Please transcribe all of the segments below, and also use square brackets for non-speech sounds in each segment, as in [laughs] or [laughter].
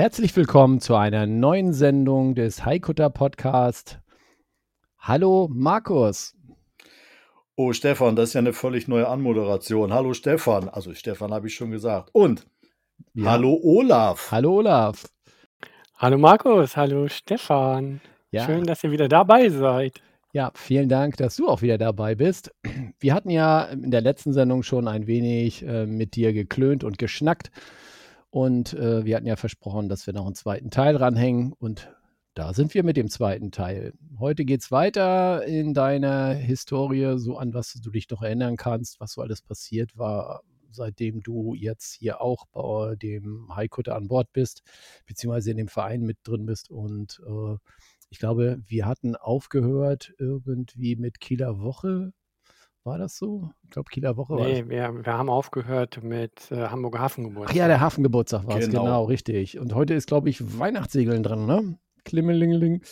Herzlich willkommen zu einer neuen Sendung des Haikutter Podcast. Hallo Markus. Oh Stefan, das ist ja eine völlig neue Anmoderation. Hallo Stefan. Also Stefan habe ich schon gesagt. Und Ja. hallo Olaf. Hallo Olaf. Hallo Markus, hallo Stefan. Ja. Schön, dass ihr wieder dabei seid. Ja, vielen Dank, dass du auch wieder dabei bist. Wir hatten ja in der letzten Sendung schon ein wenig äh, mit dir geklönt und geschnackt. Und äh, wir hatten ja versprochen, dass wir noch einen zweiten Teil ranhängen. Und da sind wir mit dem zweiten Teil. Heute geht es weiter in deiner Historie, so an was du dich noch erinnern kannst, was so alles passiert war, seitdem du jetzt hier auch bei dem Haikutter an Bord bist, beziehungsweise in dem Verein mit drin bist. Und äh, ich glaube, wir hatten aufgehört irgendwie mit Kieler Woche. War das so? Ich glaube, Kieler Woche war Nee, wir, wir haben aufgehört mit äh, Hamburger Ach Hafengeburtstag. ja, der Hafengeburtstag war es, Genau. genau, richtig. Und heute ist, glaube ich, Weihnachtssegeln dran, ne? Klimmelingeling.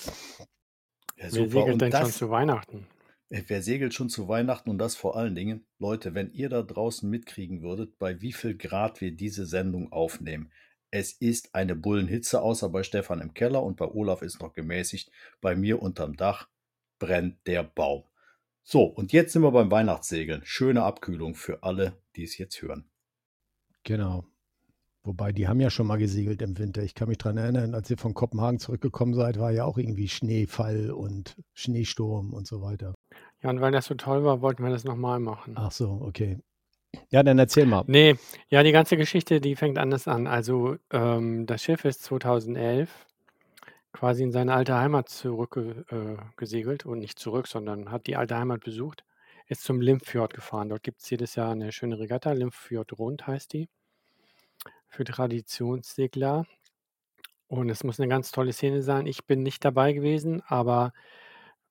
Ja, Wer segelt denn schon das, zu Weihnachten? äh, wer segelt schon zu Weihnachten und das vor allen Dingen, Leute, wenn ihr da draußen mitkriegen würdet, bei wie viel Grad wir diese Sendung aufnehmen. Es ist eine Bullenhitze, außer bei Stefan im Keller und bei Olaf ist noch gemäßigt. Bei mir unterm Dach brennt der Baum. So, und jetzt sind wir beim Weihnachtssegeln. Schöne Abkühlung für alle, die es jetzt hören. Genau. Wobei, die haben ja schon mal gesegelt im Winter. Ich kann mich dran erinnern, als ihr von Kopenhagen zurückgekommen seid, war ja auch irgendwie Schneefall und Schneesturm und so weiter. Ja, und weil das so toll war, wollten wir das nochmal machen. Ach so, okay. Ja, dann erzähl mal. Nee, ja, die ganze Geschichte, die fängt anders an. Also, ähm, das Schiff ist 2011 quasi in seine alte Heimat zurückgesegelt äh, und nicht zurück, sondern hat die alte Heimat besucht, ist zum Limfjord gefahren. Dort gibt es jedes Jahr eine schöne Regatta, Limfjord Rund heißt die, für Traditionssegler. Und es muss eine ganz tolle Szene sein. Ich bin nicht dabei gewesen, aber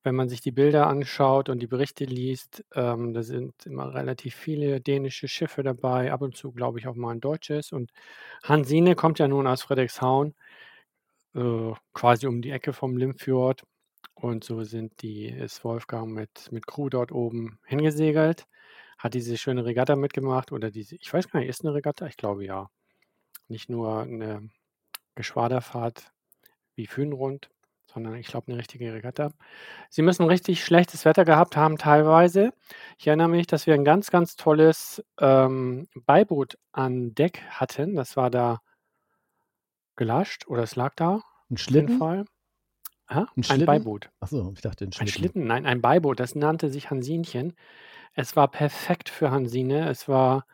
wenn man sich die Bilder anschaut und die Berichte liest, ähm, da sind immer relativ viele dänische Schiffe dabei, ab und zu glaube ich auch mal ein deutsches. Und Hansine kommt ja nun aus Frederikshavn, äh, quasi um die Ecke vom Limfjord. Und so sind die, ist Wolfgang mit, mit Crew dort oben hingesegelt, hat diese schöne Regatta mitgemacht oder diese, ich weiß gar nicht, ist eine Regatta? Ich glaube ja. Nicht nur eine Geschwaderfahrt wie Föhnrund, sondern ich glaube eine richtige Regatta. Sie müssen richtig schlechtes Wetter gehabt haben teilweise. Ich erinnere mich, dass wir ein ganz, ganz tolles ähm, Beiboot an Deck hatten. Das war da gelascht oder es lag da. Ein Schlitten? Fall. Hä? Ein Ein Schlitten? Beiboot. Ach so, ich dachte ein Ein Schlitten. Schlitten, nein, ein Beiboot. Das nannte sich Hansinchen. Es war perfekt für Hansine. Es war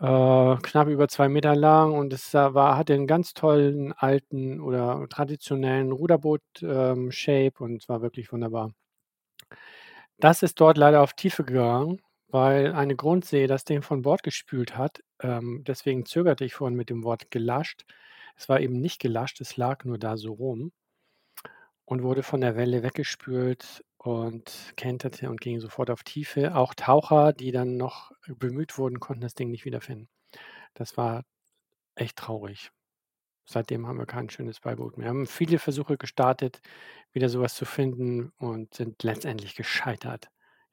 äh, knapp über zwei Meter lang und es war, hatte einen ganz tollen alten oder traditionellen Ruderboot-Shape und es war wirklich wunderbar. Das ist dort leider auf Tiefe gegangen, weil eine Grundsee das Ding von Bord gespült hat. Ähm, deswegen zögerte ich vorhin mit dem Wort gelascht. Es war eben nicht gelascht, es lag nur da so rum und wurde von der Welle weggespült und kenterte und ging sofort auf Tiefe. Auch Taucher, die dann noch bemüht wurden, konnten das Ding nicht wiederfinden. Das war echt traurig. Seitdem haben wir kein schönes Beiboot mehr. Wir haben viele Versuche gestartet, wieder sowas zu finden und sind letztendlich gescheitert.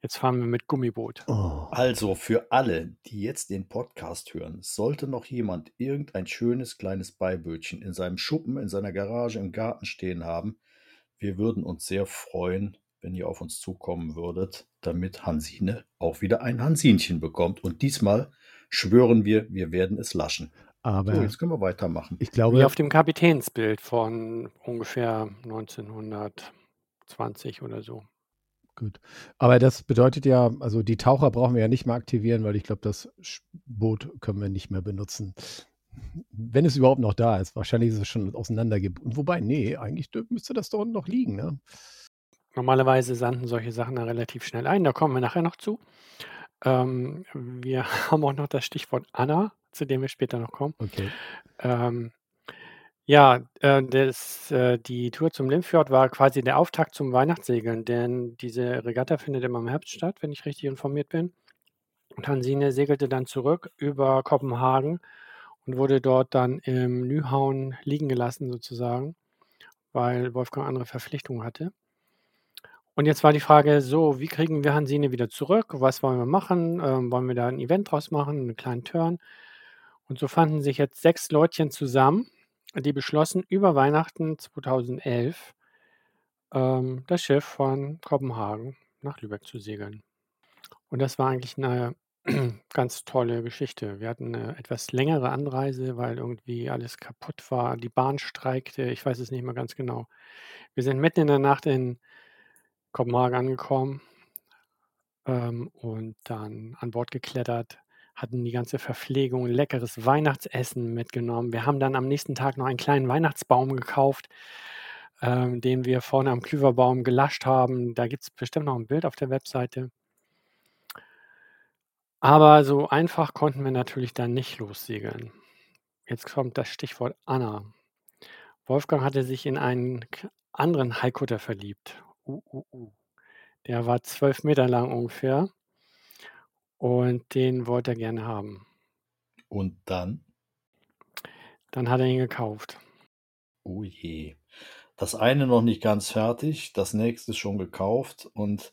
Jetzt fahren wir mit Gummiboot. Oh. Also für alle, die jetzt den Podcast hören, sollte noch jemand irgendein schönes kleines Beibötchen in seinem Schuppen, in seiner Garage, im Garten stehen haben, wir würden uns sehr freuen, wenn ihr auf uns zukommen würdet, damit Hansine auch wieder ein Hansinchen bekommt. Und diesmal schwören wir, wir werden es laschen. Aber So, jetzt können wir weitermachen. ich Wie glaube, auf dem Kapitänsbild von ungefähr 1920 oder so. Gut. Aber das bedeutet ja, also die Taucher brauchen wir ja nicht mehr aktivieren, weil ich glaube, das Boot können wir nicht mehr benutzen. Wenn es überhaupt noch da ist. Wahrscheinlich ist es schon auseinandergebunden. Wobei, nee, eigentlich müsste das da unten noch liegen, ne? Normalerweise sanden solche Sachen da relativ schnell ein, da kommen wir nachher noch zu. Ähm, wir [laughs] haben auch noch das Stichwort Anna, zu dem wir später noch kommen. Okay. Ähm, ja, äh, das, äh, die Tour zum Limfjord war quasi der Auftakt zum Weihnachtssegeln, denn diese Regatta findet immer im Herbst statt, wenn ich richtig informiert bin. Und Hansine segelte dann zurück über Kopenhagen und wurde dort dann im Nyhavn liegen gelassen sozusagen, weil Wolfgang andere Verpflichtungen hatte. Und jetzt war die Frage so, wie kriegen wir Hansine wieder zurück? Was wollen wir machen? Ähm, wollen wir da ein Event draus machen, einen kleinen Turn? Und so fanden sich jetzt sechs Leutchen zusammen, die beschlossen, über Weihnachten 2011 ähm, das Schiff von Kopenhagen nach Lübeck zu segeln. Und das war eigentlich eine [clears throat] ganz tolle Geschichte. Wir hatten eine etwas längere Anreise, weil irgendwie alles kaputt war. Die Bahn streikte, ich weiß es nicht mehr ganz genau. Wir sind mitten in der Nacht in Kopenhagen angekommen ähm, und dann an Bord geklettert, hatten die ganze Verpflegung, leckeres Weihnachtsessen mitgenommen. Wir haben dann am nächsten Tag noch einen kleinen Weihnachtsbaum gekauft, ähm, den wir vorne am Klüverbaum gelascht haben. Da gibt es bestimmt noch ein Bild auf der Webseite. Aber so einfach konnten wir natürlich dann nicht lossegeln. Jetzt kommt das Stichwort Anna. Wolfgang hatte sich in einen anderen Haikutter verliebt. Uh, uh, uh. Der war zwölf Meter lang ungefähr und den wollte er gerne haben. Und dann? Dann hat er ihn gekauft. Oh je. Das eine noch nicht ganz fertig, das nächste schon gekauft und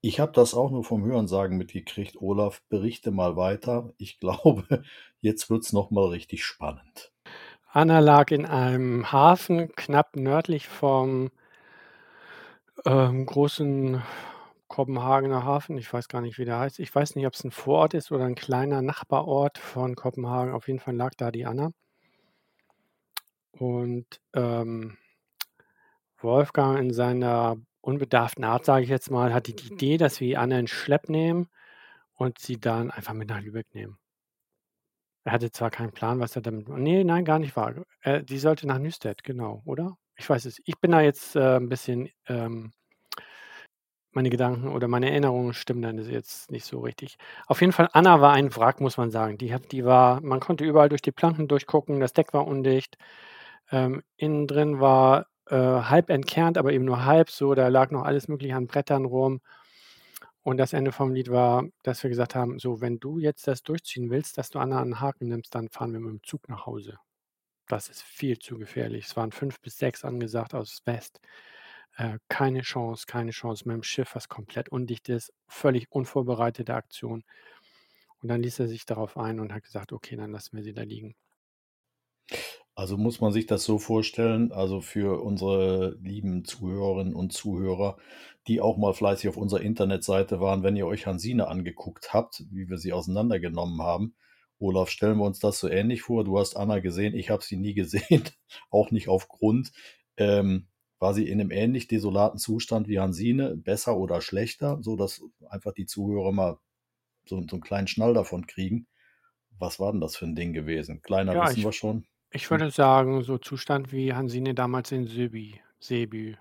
ich habe das auch nur vom Hörensagen mitgekriegt. Olaf, berichte mal weiter. Ich [laughs] glaube, jetzt wird es nochmal richtig spannend. Anna lag in einem Hafen knapp nördlich vom ähm, großen Kopenhagener Hafen. Ich weiß gar nicht, wie der heißt. Ich weiß nicht, ob es ein Vorort ist oder ein kleiner Nachbarort von Kopenhagen. Auf jeden Fall lag da die Anna. Und ähm, Wolfgang in seiner unbedarften Art, sage ich jetzt mal, hatte die Idee, dass wir Anna in Schlepp nehmen und sie dann einfach mit nach Lübeck nehmen. Er hatte zwar keinen Plan, was er damit Nee, nein, gar nicht wahr. Äh, die sollte nach Nüstedt, genau, oder? Ich weiß es. Ich bin da jetzt äh, ein bisschen, ähm, meine Gedanken oder meine Erinnerungen stimmen dann jetzt nicht so richtig. Auf jeden Fall, Anna war ein Wrack, muss man sagen. Die, hat, die war, man konnte überall durch die Planken durchgucken, das Deck war undicht. Ähm, innen drin war äh, halb entkernt, aber eben nur halb so. Da lag noch alles Mögliche an Brettern rum. Und das Ende vom Lied war, dass wir gesagt haben: So, wenn du jetzt das durchziehen willst, dass du Anna einen Haken nimmst, dann fahren wir mit dem Zug nach Hause. Das ist viel zu gefährlich. Es waren fünf bis sechs angesagt aus West. Äh, keine Chance, keine Chance mit dem Schiff, was komplett undicht ist, völlig unvorbereitete Aktion. Und dann ließ er sich darauf ein und hat gesagt: Okay, dann lassen wir sie da liegen. Also muss man sich das so vorstellen, also für unsere lieben Zuhörerinnen und Zuhörer, die auch mal fleißig auf unserer Internetseite waren, wenn ihr euch Hansine angeguckt habt, wie wir sie auseinandergenommen haben. Olaf, stellen wir uns das so ähnlich vor. Du hast Anna gesehen, ich habe sie nie gesehen, [laughs] auch nicht auf Grund. Ähm, war sie in einem ähnlich desolaten Zustand wie Hansine, besser oder schlechter, so dass einfach die Zuhörer mal so, so einen kleinen Schnall davon kriegen. Was war denn das für ein Ding gewesen? Kleiner Ja, wissen ich, wir schon. ich würde sagen, so Zustand wie Hansine damals in Sebi. Sebi.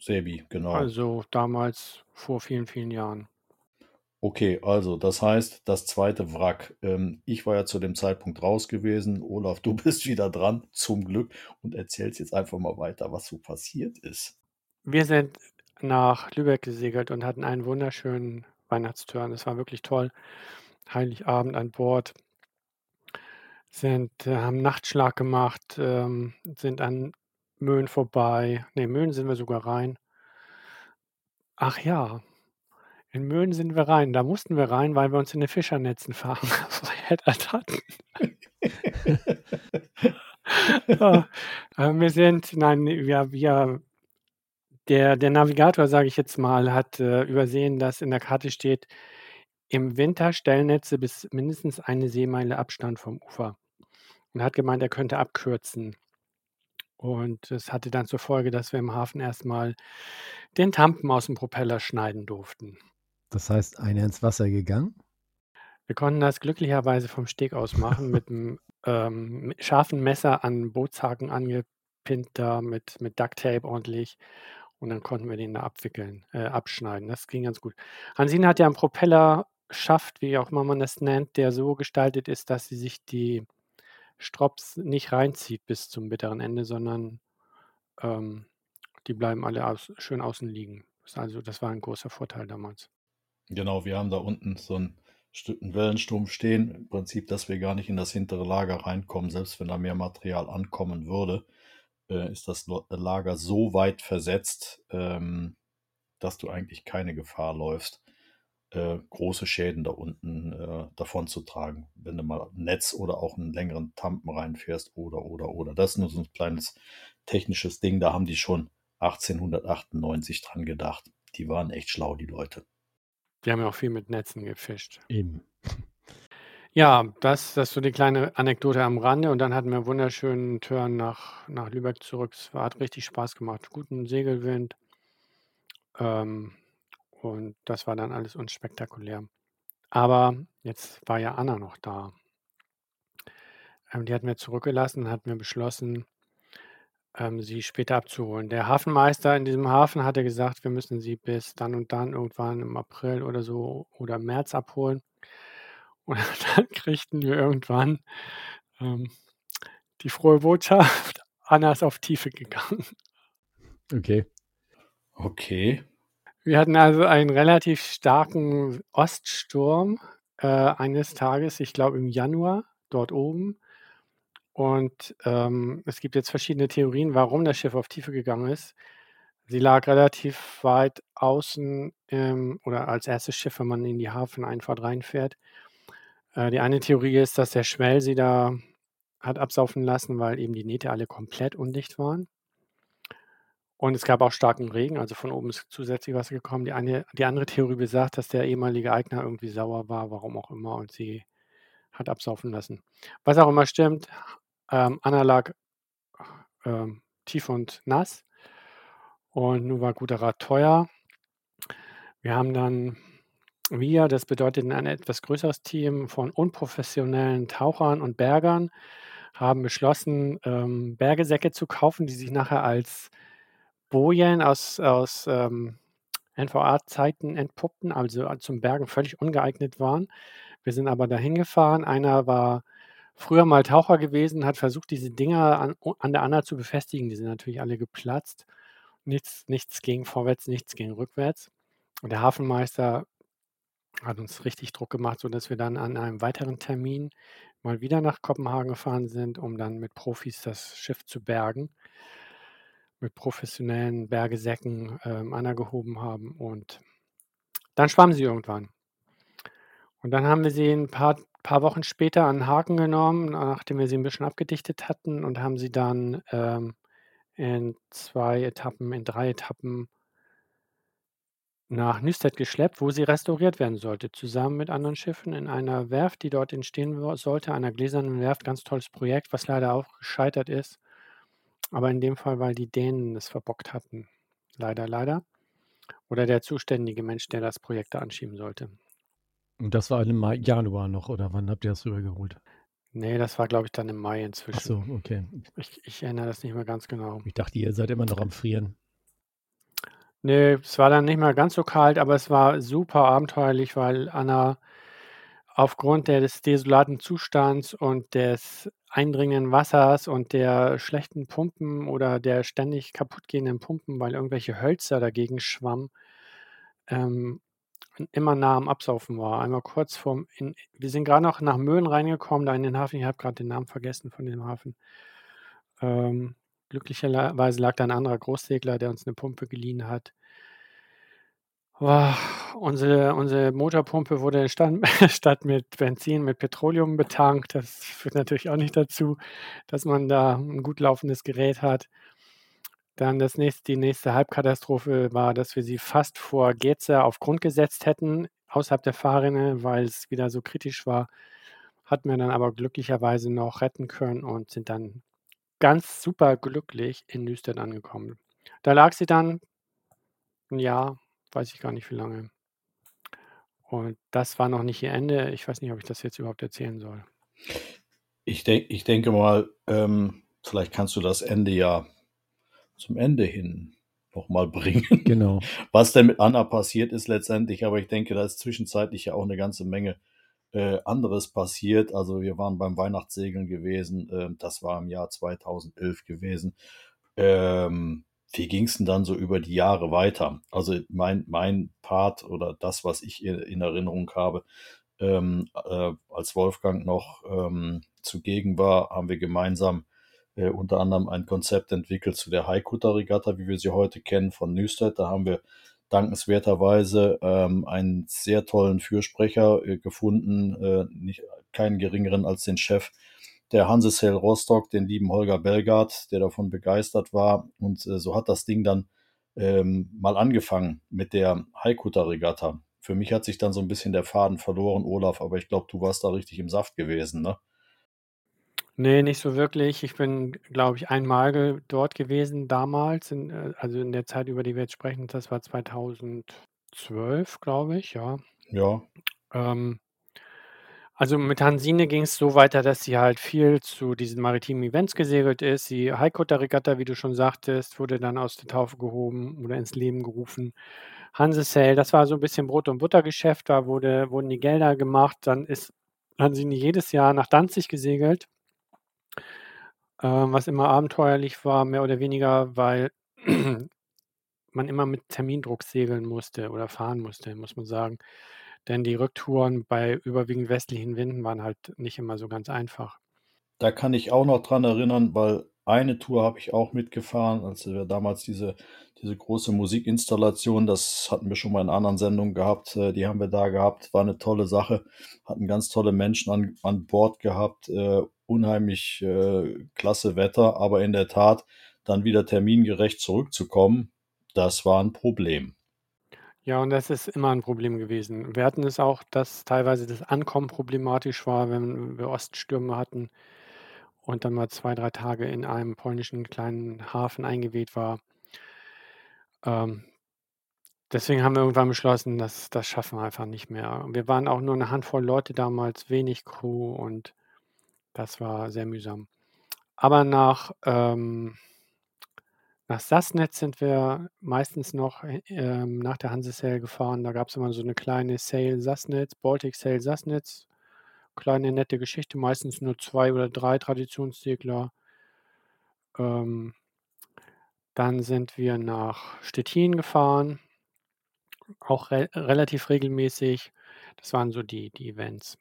Sebi, genau. Also damals vor vielen, vielen Jahren. Okay, also das heißt, das zweite Wrack. Ähm, ich war ja zu dem Zeitpunkt raus gewesen. Olaf, du [laughs] bist wieder dran, zum Glück, und erzählst jetzt einfach mal weiter, was so passiert ist. Wir sind nach Lübeck gesegelt und hatten einen wunderschönen Weihnachtsturn. Es war wirklich toll. Heiligabend an Bord. Sind, äh, haben Nachtschlag gemacht, ähm, sind an Möhn vorbei. Ne, Möhn sind wir sogar rein. Ach ja, in Möhn sind wir rein. Da mussten wir rein, weil wir uns in den Fischernetzen ver verheddert hatten. Ja, [laughs] äh, wir sind nein, wir wir der der Navigator, sage ich jetzt mal, hat, äh, übersehen, dass in der Karte steht: „Im Winter Stellnetze bis mindestens eine Seemeile Abstand vom Ufer.“ Und hat gemeint, er könnte abkürzen. Und das hatte dann zur Folge, dass wir im Hafen erstmal den Tampen aus dem Propeller schneiden durften. Das heißt, einer ins Wasser gegangen? Wir konnten das glücklicherweise vom Steg aus machen mit einem [laughs] ähm, scharfen Messer an Bootshaken angepinnt da mit mit Ducktape ordentlich und dann konnten wir den da abwickeln äh, abschneiden. Das ging ganz gut. Hansine hat ja 'n Propeller Schaft, wie auch immer man das nennt, der so gestaltet ist, dass sie sich die Strops nicht reinzieht bis zum bitteren Ende, sondern ähm, die bleiben alle aus, schön außen liegen. Also das war ein großer Vorteil damals. Genau, wir haben da unten so einen, einen Wellenstumpf stehen. Im Prinzip, dass wir gar nicht in das hintere Lager reinkommen. Selbst wenn da mehr Material ankommen würde, äh, ist das Lager so weit versetzt, ähm, dass du eigentlich keine Gefahr läufst, äh, große Schäden da unten äh, davon zu tragen, wenn du mal ein Netz oder auch einen längeren Tampen reinfährst oder, oder, oder. Das ist nur so ein kleines technisches Ding, da haben die schon 1898 dran gedacht. Die waren echt schlau, die Leute. Die haben ja auch viel mit Netzen gefischt. Eben. Ja, das, das ist so die kleine Anekdote am Rande. Und dann hatten wir einen wunderschönen Turn nach, nach Lübeck zurück. Es hat richtig Spaß gemacht. Guten Segelwind. Ähm, und das war dann alles unspektakulär. Aber jetzt war ja Anna noch da. Ähm, die hatten wir zurückgelassen und hatten wir beschlossen, ähm, sie später abzuholen. Der Hafenmeister in diesem Hafen hatte gesagt, wir müssen sie bis dann und dann irgendwann im April oder so oder März abholen. [laughs] Und dann kriegten wir irgendwann ähm, die frohe Botschaft, [laughs] Anna ist auf Tiefe gegangen. Okay. Okay. Wir hatten also einen relativ starken Oststurm äh, eines Tages, ich glaube im Januar, dort oben. Und ähm, es gibt jetzt verschiedene Theorien, warum das Schiff auf Tiefe gegangen ist. Sie lag relativ weit außen ähm, oder als erstes Schiff, wenn man in die Hafeneinfahrt reinfährt. Äh, die eine Theorie ist, dass der Schwell sie da hat absaufen lassen, weil eben die Nähte alle komplett undicht waren. Und es gab auch starken Regen, also von oben ist zusätzlich Wasser gekommen. Die eine die andere Theorie besagt, dass der ehemalige Eigner irgendwie sauer war, warum auch immer, und sie hat absaufen lassen. Was auch immer stimmt, ähm, Anna ähm, tief und nass und nun war guter Rat teuer. Wir haben dann wir, das bedeutet ein etwas größeres Team von unprofessionellen Tauchern und Bergern, haben beschlossen, ähm, Bergesäcke zu kaufen, die sich nachher als Bojen aus, aus ähm, NVA-Zeiten entpuppten, also zum Bergen völlig ungeeignet waren. Wir sind aber dahin gefahren. Einer war früher mal Taucher gewesen, hat versucht, diese Dinger an, an der Anna zu befestigen. Die sind natürlich alle geplatzt. Nichts, nichts ging vorwärts, nichts ging rückwärts. Und der Hafenmeister hat uns richtig Druck gemacht, sodass wir dann an einem weiteren Termin mal wieder nach Kopenhagen gefahren sind, um dann mit Profis das Schiff zu bergen mit professionellen Bergesäcken ähm, angehoben haben und dann schwamm sie irgendwann. Und dann haben wir sie ein paar, paar Wochen später an Haken genommen, nachdem wir sie ein bisschen abgedichtet hatten und haben sie dann ähm, in zwei Etappen, in drei Etappen nach Nüstedt geschleppt, wo sie restauriert werden sollte, zusammen mit anderen Schiffen in einer Werft, die dort entstehen sollte, einer gläsernen Werft. Ganz tolles Projekt, was leider auch gescheitert ist. Aber in dem Fall, weil die Dänen es verbockt hatten. Leider, leider. Oder der zuständige Mensch, der das Projekt da anschieben sollte. Und das war im Mai, Januar noch, oder wann habt ihr das rübergeholt? Nee, das war, glaube ich, dann im Mai inzwischen. Ach so, okay. Ich, ich erinnere das nicht mehr ganz genau. Ich dachte, ihr seid immer noch am Frieren. Nee, es war dann nicht mehr ganz so kalt, aber es war super abenteuerlich, weil Anna aufgrund des desolaten Zustands und des eindringenden Wassers und der schlechten Pumpen oder der ständig kaputtgehenden Pumpen, weil irgendwelche Hölzer dagegen schwammen, ähm, immer nah am Absaufen war. Einmal kurz vorm in wir sind gerade noch nach Möhlen reingekommen, da in den Hafen. Ich habe gerade den Namen vergessen von dem Hafen. Ähm, glücklicherweise lag da ein anderer Großsegler, der uns eine Pumpe geliehen hat. Oh, unsere unsere Motorpumpe wurde statt [laughs] statt mit Benzin mit Petroleum betankt. Das führt natürlich auch nicht dazu, dass man da ein gut laufendes Gerät hat. Dann das nächste die nächste Halbkatastrophe war, dass wir sie fast vor Geza auf Grund gesetzt hätten, außerhalb der Fahrrinne, weil es wieder so kritisch war. Hatten wir dann aber glücklicherweise noch retten können und sind dann ganz super glücklich in Nüstern angekommen. Da lag sie dann 'n Jahr weiß ich gar nicht wie lange. Und das war noch nicht ihr Ende. Ich weiß nicht, ob ich das jetzt überhaupt erzählen soll. Ich, denk, ich denke mal, ähm, vielleicht kannst du das Ende ja zum Ende hin nochmal bringen. [laughs] Genau. Was denn mit Anna passiert ist letztendlich, aber ich denke, da ist zwischenzeitlich ja auch eine ganze Menge äh, anderes passiert. Also wir waren beim Weihnachtssegeln gewesen, äh, das war im Jahr 2011 gewesen. Ähm, wie ging es denn dann so über die Jahre weiter? Also mein, mein Part oder das, was ich in Erinnerung habe, ähm, äh, als Wolfgang noch ähm, zugegen war, haben wir gemeinsam äh, unter anderem ein Konzept entwickelt zu der Haikuta-Regatta, wie wir sie heute kennen, von Nüstedt. Da haben wir dankenswerterweise ähm, einen sehr tollen Fürsprecher äh, gefunden, äh, nicht keinen geringeren als den Chef der Hansesel Rostock, den lieben Holger Belgard, der davon begeistert war. Und äh, so hat das Ding dann ähm, mal angefangen mit der Haikuta-Regatta. Für mich hat sich dann so ein bisschen der Faden verloren, Olaf, aber ich glaube, du warst da richtig im Saft gewesen, ne? Nee, nicht so wirklich. Ich bin, glaube ich, einmal dort gewesen damals, in, äh, also in der Zeit, über die wir jetzt sprechen. Das war 2012, glaube ich, ja. Ja. Ähm, also mit Hansine ging es so weiter, dass sie halt viel zu diesen maritimen Events gesegelt ist. Die Haikuta-Regatta, wie du schon sagtest, wurde dann aus der Taufe gehoben oder ins Leben gerufen. Hansesail, das war so ein bisschen Brot- und Buttergeschäft, da wurde, wurden die Gelder gemacht. Dann ist Hansine jedes Jahr nach Danzig gesegelt ähm, was immer abenteuerlich war, mehr oder weniger, weil [clears throat] man immer mit Termindruck segeln musste oder fahren musste, muss man sagen. Denn die Rücktouren bei überwiegend westlichen Winden waren halt nicht immer so ganz einfach. Da kann ich auch noch dran erinnern, weil eine Tour habe ich auch mitgefahren, als wir damals diese, diese große Musikinstallation, das hatten wir schon mal in anderen Sendungen gehabt, äh, die haben wir da gehabt, war eine tolle Sache, hatten ganz tolle Menschen an, an Bord gehabt, äh, unheimlich äh, klasse Wetter, aber in der Tat dann wieder termingerecht zurückzukommen, das war ein Problem. Ja, und das ist immer ein Problem gewesen. Wir hatten es auch, dass teilweise das Ankommen problematisch war, wenn wir Oststürme hatten und dann mal zwei, drei Tage in einem polnischen kleinen Hafen eingeweht war. Ähm, deswegen haben wir irgendwann beschlossen, dass das schaffen wir einfach nicht mehr. Wir waren auch nur eine Handvoll Leute damals, wenig Crew und das war sehr mühsam. Aber nach, ähm, nach Sassnetz sind wir meistens noch ähm, nach der Hanse-Sail gefahren. Da gab es immer so eine kleine Sail Sassnetz, Baltic Sail Sassnetz. Kleine nette Geschichte, meistens nur zwei oder drei Traditionssegler. Ähm, dann sind wir nach Stettin gefahren, auch re relativ regelmäßig. Das waren so die, die Events.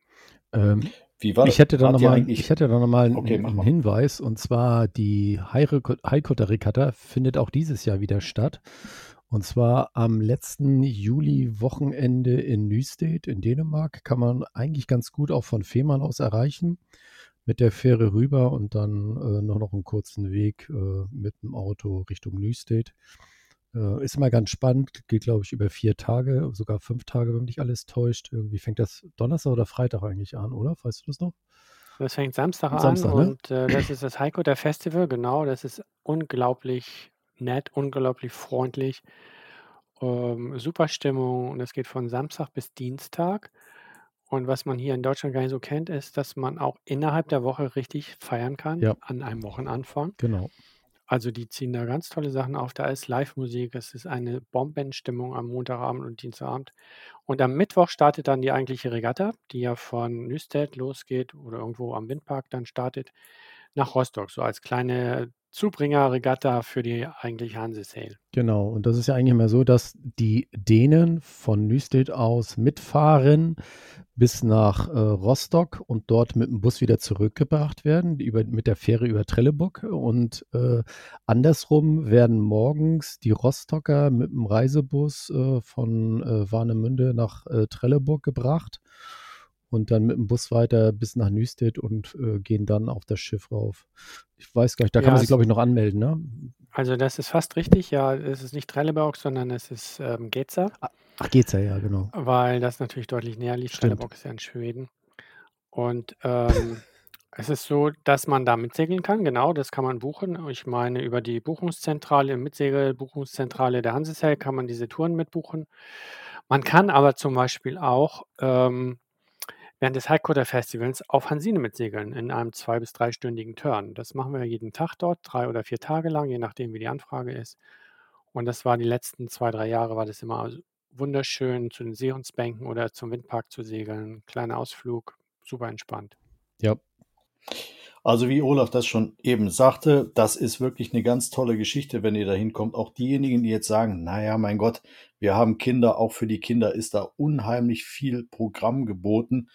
Ähm, Wie war ich hätte da nochmal eigentlich- ich hätte da noch mal Okay, einen, einen. Hinweis und zwar die Haikuta Regatta findet auch dieses Jahr wieder statt und zwar am letzten Juli-Wochenende in Nystad in Dänemark kann man eigentlich ganz gut auch von Fehmarn aus erreichen mit der Fähre rüber und dann äh, nur noch einen kurzen Weg äh, mit dem Auto Richtung Nystad. Äh, ist mal ganz spannend, geht glaube ich über vier Tage, sogar fünf Tage, wenn mich alles täuscht. Irgendwie fängt das Donnerstag oder Freitag eigentlich an, oder? Weißt du das noch? Das fängt Samstag Samstag, an ne? und äh, das ist das Heiko der Festival, genau. Das ist unglaublich nett, unglaublich freundlich. Ähm, super Stimmung und es geht von Samstag bis Dienstag. Und was man hier in Deutschland gar nicht so kennt, ist, dass man auch innerhalb der Woche richtig feiern kann Ja. an einem Wochenanfang. Genau. Also die ziehen da ganz tolle Sachen auf. Da ist Live-Musik, es ist eine Bombenstimmung am Montagabend und Dienstagabend. Und am Mittwoch startet dann die eigentliche Regatta, die ja von Nüstedt losgeht oder irgendwo am Windpark dann startet, nach Rostock, so als kleine Zubringer-Regatta für die eigentliche Hanse-Sail. Genau, und das ist ja eigentlich immer so, dass die Dänen von Nüstedt aus mitfahren bis nach äh, Rostock und dort mit dem Bus wieder zurückgebracht werden, über, mit der Fähre über Trelleborg. Und äh, andersrum werden morgens die Rostocker mit dem Reisebus äh, von äh, Warnemünde nach äh, Trelleborg gebracht und dann mit dem Bus weiter bis nach Nüstedt und äh, gehen dann auf das Schiff rauf. Ich weiß gar nicht, da kann Ja, man sich, glaube ich, noch anmelden, ne? Also das ist fast richtig, ja, es ist nicht Trelleborg, sondern es ist ähm, Geza, Ach, geht's ja, genau. weil das natürlich deutlich näher liegt. Stimmt. Trelleborg ist ja in Schweden. Und ähm, [laughs] es ist so, dass man da mitsegeln kann, genau, das kann man buchen. Ich meine, über die Buchungszentrale, Mitsegel-Buchungszentrale der Hansesail kann man diese Touren mitbuchen. Man kann aber zum Beispiel auch ähm, während des Highquarter Festivals auf Hansine mitsegeln in einem zwei- bis dreistündigen Turn. Das machen wir jeden Tag dort, drei oder vier Tage lang, je nachdem, wie die Anfrage ist. Und das war die letzten zwei, drei Jahre, war das immer wunderschön, zu den Seehundsbänken oder zum Windpark zu segeln. Kleiner Ausflug, super entspannt. Ja. Also wie Olaf das schon eben sagte, das ist wirklich eine ganz tolle Geschichte, wenn ihr da hinkommt. Auch diejenigen, die jetzt sagen, naja, mein Gott, wir haben Kinder, auch für die Kinder ist da unheimlich viel Programm geboten.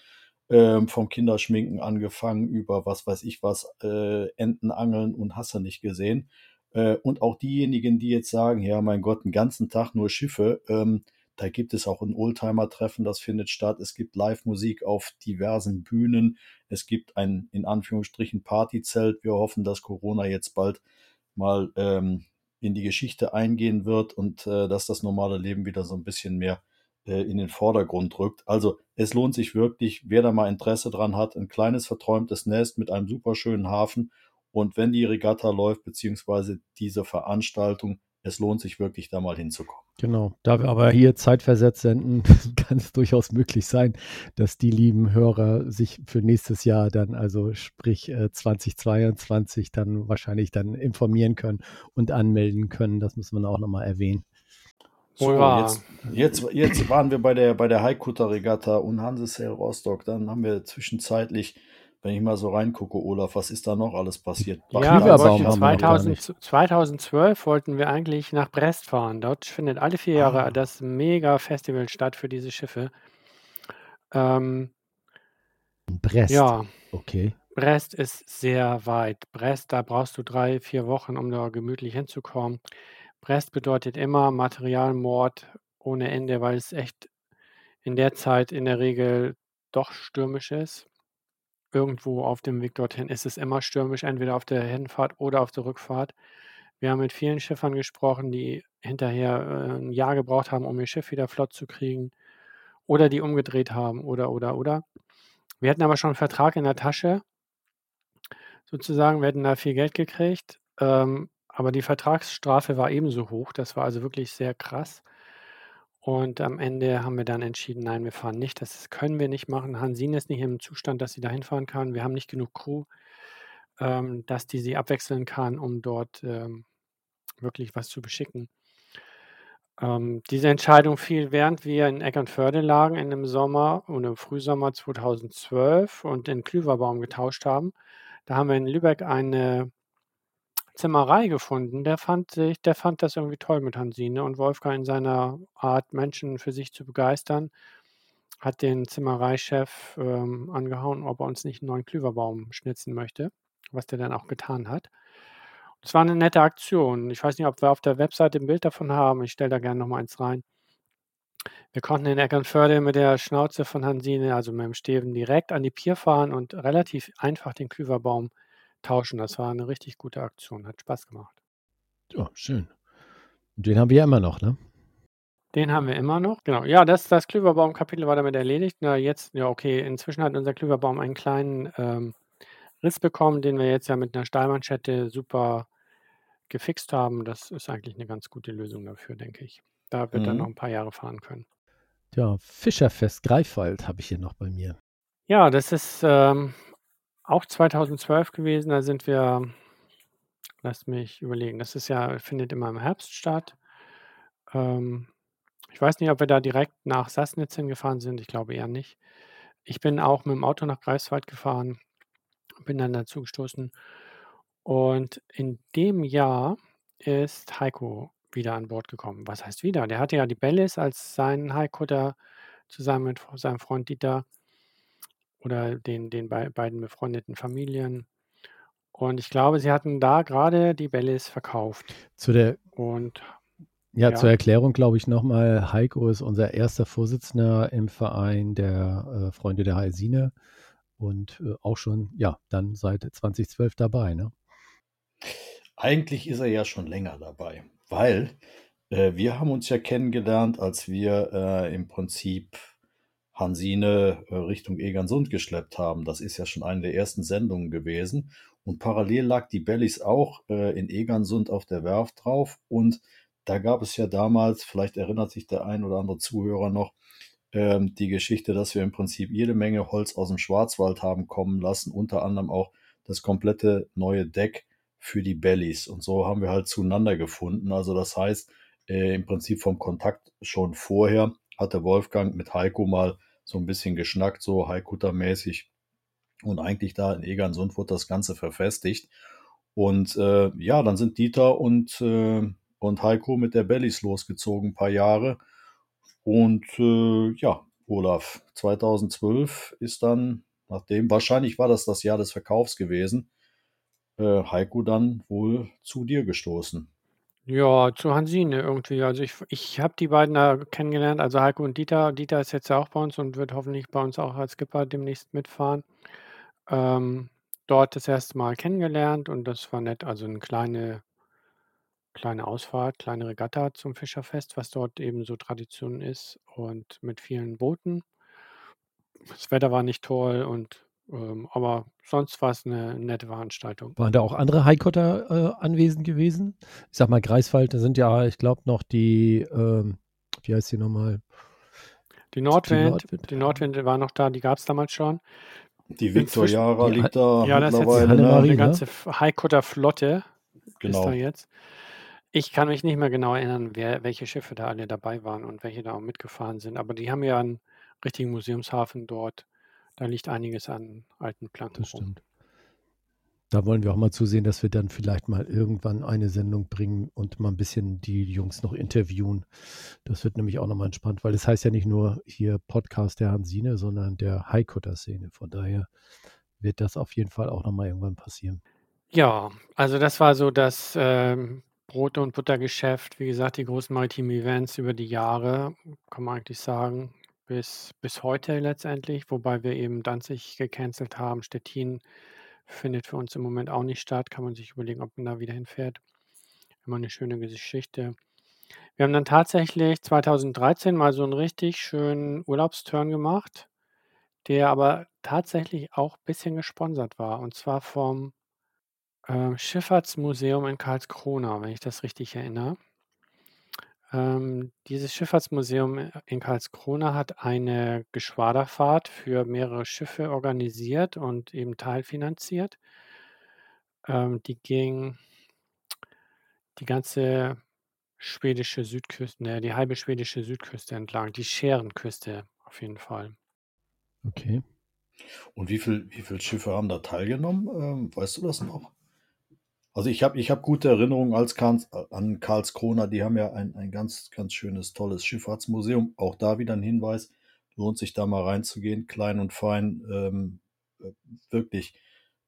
Ähm, vom Kinderschminken angefangen über was weiß ich was, äh, Entenangeln und hast du nicht gesehen. Äh, und auch diejenigen, die jetzt sagen, ja, mein Gott, einen ganzen Tag nur Schiffe, ähm, da gibt es auch ein Oldtimer-Treffen, das findet statt. Es gibt Live-Musik auf diversen Bühnen. Es gibt ein, in Anführungsstrichen, Partyzelt. Wir hoffen, dass Corona jetzt bald mal ähm, in die Geschichte eingehen wird und äh, dass das normale Leben wieder so ein bisschen mehr äh, in den Vordergrund rückt. Also es lohnt sich wirklich, wer da mal Interesse dran hat, ein kleines verträumtes Nest mit einem super schönen Hafen. Und wenn die Regatta läuft, beziehungsweise diese Veranstaltung, es lohnt sich wirklich da mal hinzukommen. Genau. Da wir aber hier zeitversetzt senden, [laughs] kann es durchaus möglich sein, dass die lieben Hörer sich für nächstes Jahr dann, also sprich 2022, äh, dann wahrscheinlich dann informieren können und anmelden können. Das muss man auch nochmal erwähnen. So, jetzt, jetzt, jetzt waren wir bei der, bei der Haikuta-Regatta und Hansesail Rostock. Dann haben wir zwischenzeitlich wenn ich mal so reingucke, Olaf, was ist da noch alles passiert? Ja, wir wollten 2000, 2012 wollten wir eigentlich nach Brest fahren. Dort findet alle vier Jahre ah. das Mega-Festival statt für diese Schiffe. Ähm, Brest? Ja. Okay. Brest ist sehr weit. Brest, da brauchst du drei, vier Wochen, um da gemütlich hinzukommen. Brest bedeutet immer Materialmord ohne Ende, weil es echt in der Zeit in der Regel doch stürmisch ist irgendwo auf dem Weg dorthin ist es immer stürmisch, entweder auf der Hinfahrt oder auf der Rückfahrt. Wir haben mit vielen Schiffern gesprochen, die hinterher äh, ein Jahr gebraucht haben, um ihr Schiff wieder flott zu kriegen oder die umgedreht haben oder, oder, oder. Wir hatten aber schon einen Vertrag in der Tasche, sozusagen. Wir hätten da viel Geld gekriegt, ähm, aber die Vertragsstrafe war ebenso hoch. Das war also wirklich sehr krass. Und am Ende haben wir dann entschieden, nein, wir fahren nicht. Das können wir nicht machen. Hansine ist nicht im Zustand, dass sie da hinfahren kann. Wir haben nicht genug Crew, ähm, dass die sie abwechseln kann, um dort ähm, wirklich was zu beschicken. Ähm, diese Entscheidung fiel, während wir in Eckernförde lagen in dem Sommer und im Frühsommer 2012 und den Klüverbaum getauscht haben. Da haben wir in Lübeck eine Zimmerei gefunden. Der fand sich der fand das irgendwie toll mit Hansine und Wolfgang in seiner Art, Menschen für sich zu begeistern, hat den Zimmereichef, ähm, angehauen, ob er uns nicht einen neuen Klüverbaum schnitzen möchte, was der dann auch getan hat. Es war eine nette Aktion. Ich weiß nicht, ob wir auf der Webseite ein Bild davon haben. Ich stelle da gerne noch mal eins rein. Wir konnten in Eckernförde mit der Schnauze von Hansine, also mit dem Steven, direkt an die Pier fahren und relativ einfach den Klüverbaum tauschen. Das war eine richtig gute Aktion, hat Spaß gemacht. Ja, schön. Den haben wir ja immer noch, ne? Den haben wir immer noch, genau. Ja, das, das Klüverbaum-Kapitel war damit erledigt. Na, jetzt, ja, okay, inzwischen hat unser Klüverbaum einen kleinen ähm, Riss bekommen, den wir jetzt ja mit einer Stahlmanschette super gefixt haben. Das ist eigentlich eine ganz gute Lösung dafür, denke ich. Da wird mhm. er noch ein paar Jahre fahren können. Ja, Fischerfest Greifwald habe ich hier noch bei mir. Ja, das ist ähm, auch 2012 gewesen. Da sind wir, lass mich überlegen, das ist ja, findet immer im Herbst statt. Ähm, ich weiß nicht, ob wir da direkt nach Sassnitz hingefahren sind. Ich glaube eher nicht. Ich bin auch mit dem Auto nach Greifswald gefahren, bin dann dazu gestoßen. Und in dem Jahr ist Heiko wieder an Bord gekommen. Was heißt wieder? Der hatte ja die Bellis als seinen Heiko zusammen mit seinem Freund Dieter oder den, den bei, beiden befreundeten Familien. Und ich glaube, sie hatten da gerade die Bellis verkauft. Zu der und ja, ja, zur Erklärung glaube ich nochmal, Heiko ist unser erster Vorsitzender im Verein der äh, Freunde der Heilsine und äh, auch schon, ja, dann seit 2012 dabei, ne? Eigentlich ist er ja schon länger dabei, weil äh, wir haben uns ja kennengelernt, als wir äh, im Prinzip Hansine äh, Richtung Egersund geschleppt haben. Das ist ja schon eine der ersten Sendungen gewesen. Und parallel lag die Bellis auch äh, in Egersund auf der Werft drauf. Und da gab es ja damals, vielleicht erinnert sich der ein oder andere Zuhörer noch, ähm, die Geschichte, dass wir im Prinzip jede Menge Holz aus dem Schwarzwald haben kommen lassen, unter anderem auch das komplette neue Deck für die Bellies. Und so haben wir halt zueinander gefunden. Also das heißt, äh, im Prinzip vom Kontakt schon vorher hatte Wolfgang mit Heiko mal so ein bisschen geschnackt, so Haikutter-mäßig. Und eigentlich da in Egernsund wurde das Ganze verfestigt. Und äh, ja, dann sind Dieter und, äh, und Heiko mit der Bellies losgezogen, ein paar Jahre. Und äh, ja, Olaf, 2012 ist dann, nachdem, wahrscheinlich war das das Jahr des Verkaufs gewesen, äh, Heiko dann wohl zu dir gestoßen. Ja, zu Hansine irgendwie. Also ich, ich habe die beiden da kennengelernt, also Heiko und Dieter. Dieter ist jetzt ja auch bei uns und wird hoffentlich bei uns auch als Skipper demnächst mitfahren. Ähm, dort das erste Mal kennengelernt und das war nett. Also eine kleine, kleine Ausfahrt, kleine Regatta zum Fischerfest, was dort eben so Tradition ist und mit vielen Booten. Das Wetter war nicht toll und ähm, aber sonst war es eine nette Veranstaltung. Waren da auch andere Haikotter äh, anwesend gewesen? Ich sag mal, Greifswald, da sind ja, ich glaube, noch die, ähm, wie heißt die nochmal? Die Nordwind, die Nordwind, war noch da, die gab es damals schon. Die Victor Jara die- liegt da Ja, das ist jetzt ne? Eine ne? ganze Haikutter Flotte ist Genau. da jetzt. Ich kann mich nicht mehr genau erinnern, wer, welche Schiffe da alle dabei waren und welche da auch mitgefahren sind. Aber die haben ja einen richtigen Museumshafen dort. Da liegt einiges an alten Planken Das rum. stimmt. Da wollen wir auch mal zusehen, dass wir dann vielleicht mal irgendwann eine Sendung bringen und mal ein bisschen die Jungs noch interviewen. Das wird nämlich auch nochmal entspannt, weil es das heißt ja nicht nur hier Podcast der Hansine, sondern der Haikutter-Szene. Von daher wird das auf jeden Fall auch nochmal irgendwann passieren. Ja, also das war so das ähm, Brot- und Buttergeschäft. Wie gesagt, die großen maritimen Events über die Jahre, kann man eigentlich sagen, bis, bis heute letztendlich, wobei wir eben Danzig gecancelt haben. Stettin findet für uns im Moment auch nicht statt. Kann man sich überlegen, ob man da wieder hinfährt. Immer eine schöne Geschichte. Wir haben dann tatsächlich 2013 mal so einen richtig schönen Urlaubsturn gemacht, der aber tatsächlich auch ein bisschen gesponsert war. Und zwar vom ähm, Schifffahrtsmuseum in Karlskrona, wenn ich das richtig erinnere. Ähm, dieses Schifffahrtsmuseum äh, in Karlskrona hat eine Geschwaderfahrt für mehrere Schiffe organisiert und eben teilfinanziert. Ähm, die ging die ganze schwedische Südküste, ne, die halbe schwedische Südküste entlang, die Schärenküste auf jeden Fall. Okay. Und wie viel, wie viele Schiffe haben da teilgenommen? Ähm, weißt du das noch? Also ich habe ich hab gute Erinnerungen als Karls, an Karlskrona. Die haben ja ein, ein ganz, ganz schönes, tolles Schifffahrtsmuseum. Auch da wieder ein Hinweis. Lohnt sich da mal reinzugehen. Klein und fein. Ähm, äh, wirklich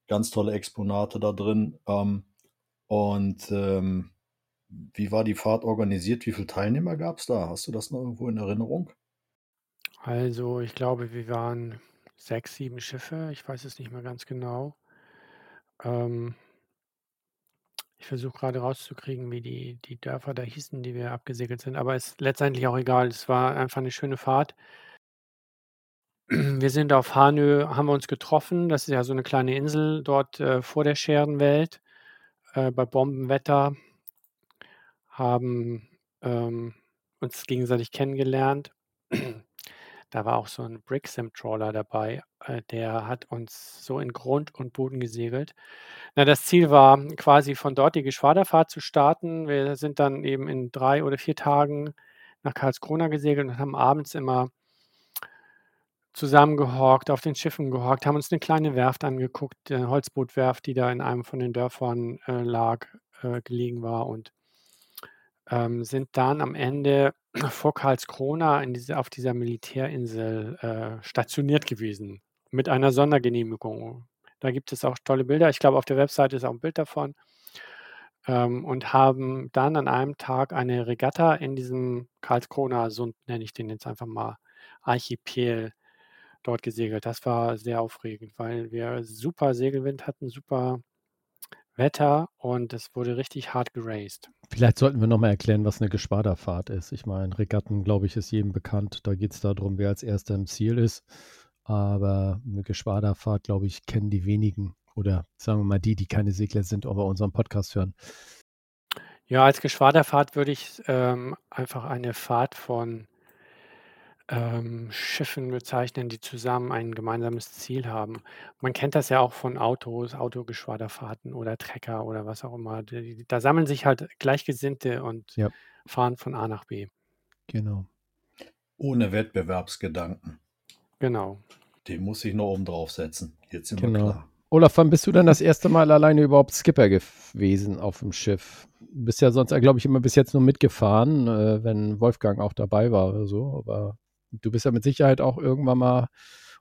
ganz tolle Exponate da drin. Ähm, und ähm, wie war die Fahrt organisiert? Wie viele Teilnehmer gab es da? Hast du das noch irgendwo in Erinnerung? Also ich glaube, wir waren sechs, sieben Schiffe. Ich weiß es nicht mehr ganz genau. Ähm, ich versuche gerade rauszukriegen, wie die, die Dörfer da hießen, die wir abgesegelt sind. Aber ist letztendlich auch egal. Es war einfach eine schöne Fahrt. Wir sind auf Hanö, haben wir uns getroffen. Das ist ja so eine kleine Insel dort äh, vor der Scherenwelt. Äh, bei Bombenwetter haben ähm, uns gegenseitig kennengelernt. Da war auch so ein Bricksim-Trawler dabei, äh, der hat uns so in Grund und Boden gesegelt. Na, das Ziel war quasi von dort die Geschwaderfahrt zu starten. Wir sind dann eben in drei oder vier Tagen nach Karlskrona gesegelt und haben abends immer zusammengehockt, auf den Schiffen gehockt, haben uns eine kleine Werft angeguckt, eine Holzbootwerft, die da in einem von den Dörfern äh, lag, äh, gelegen war und ähm, sind dann am Ende vor Karlskrona in diese, auf dieser Militärinsel äh, stationiert gewesen mit einer Sondergenehmigung. Da gibt es auch tolle Bilder. Ich glaube, auf der Webseite ist auch ein Bild davon. Ähm, und haben dann an einem Tag eine Regatta in diesem Karlskrona Sund, nenne ich den jetzt einfach mal, Archipel dort gesegelt. Das war sehr aufregend, weil wir super Segelwind hatten, super Wetter und es wurde richtig hart geraced. Vielleicht sollten wir nochmal erklären, was eine Geschwaderfahrt ist. Ich meine, Regatten, glaube ich, ist jedem bekannt. Da geht es darum, wer als erster im Ziel ist. Aber eine Geschwaderfahrt, glaube ich, kennen die wenigen. Oder sagen wir mal die, die keine Segler sind, aber unseren Podcast hören. Ja, als Geschwaderfahrt würde ich ähm, einfach eine Fahrt von ähm, Schiffen bezeichnen, die zusammen ein gemeinsames Ziel haben. Man kennt das ja auch von Autos, Autogeschwaderfahrten oder Trecker oder was auch immer. Die, da sammeln sich halt Gleichgesinnte und Ja. fahren von A nach B. Genau. Ohne Wettbewerbsgedanken. Genau. Den muss ich noch oben draufsetzen. Jetzt sind wir Genau. klar. Olaf, wann bist du dann das erste Mal alleine überhaupt Skipper gewesen auf dem Schiff? Du bist ja sonst, glaube ich, immer bis jetzt nur mitgefahren, äh, wenn Wolfgang auch dabei war oder so. Aber du bist ja mit Sicherheit auch irgendwann mal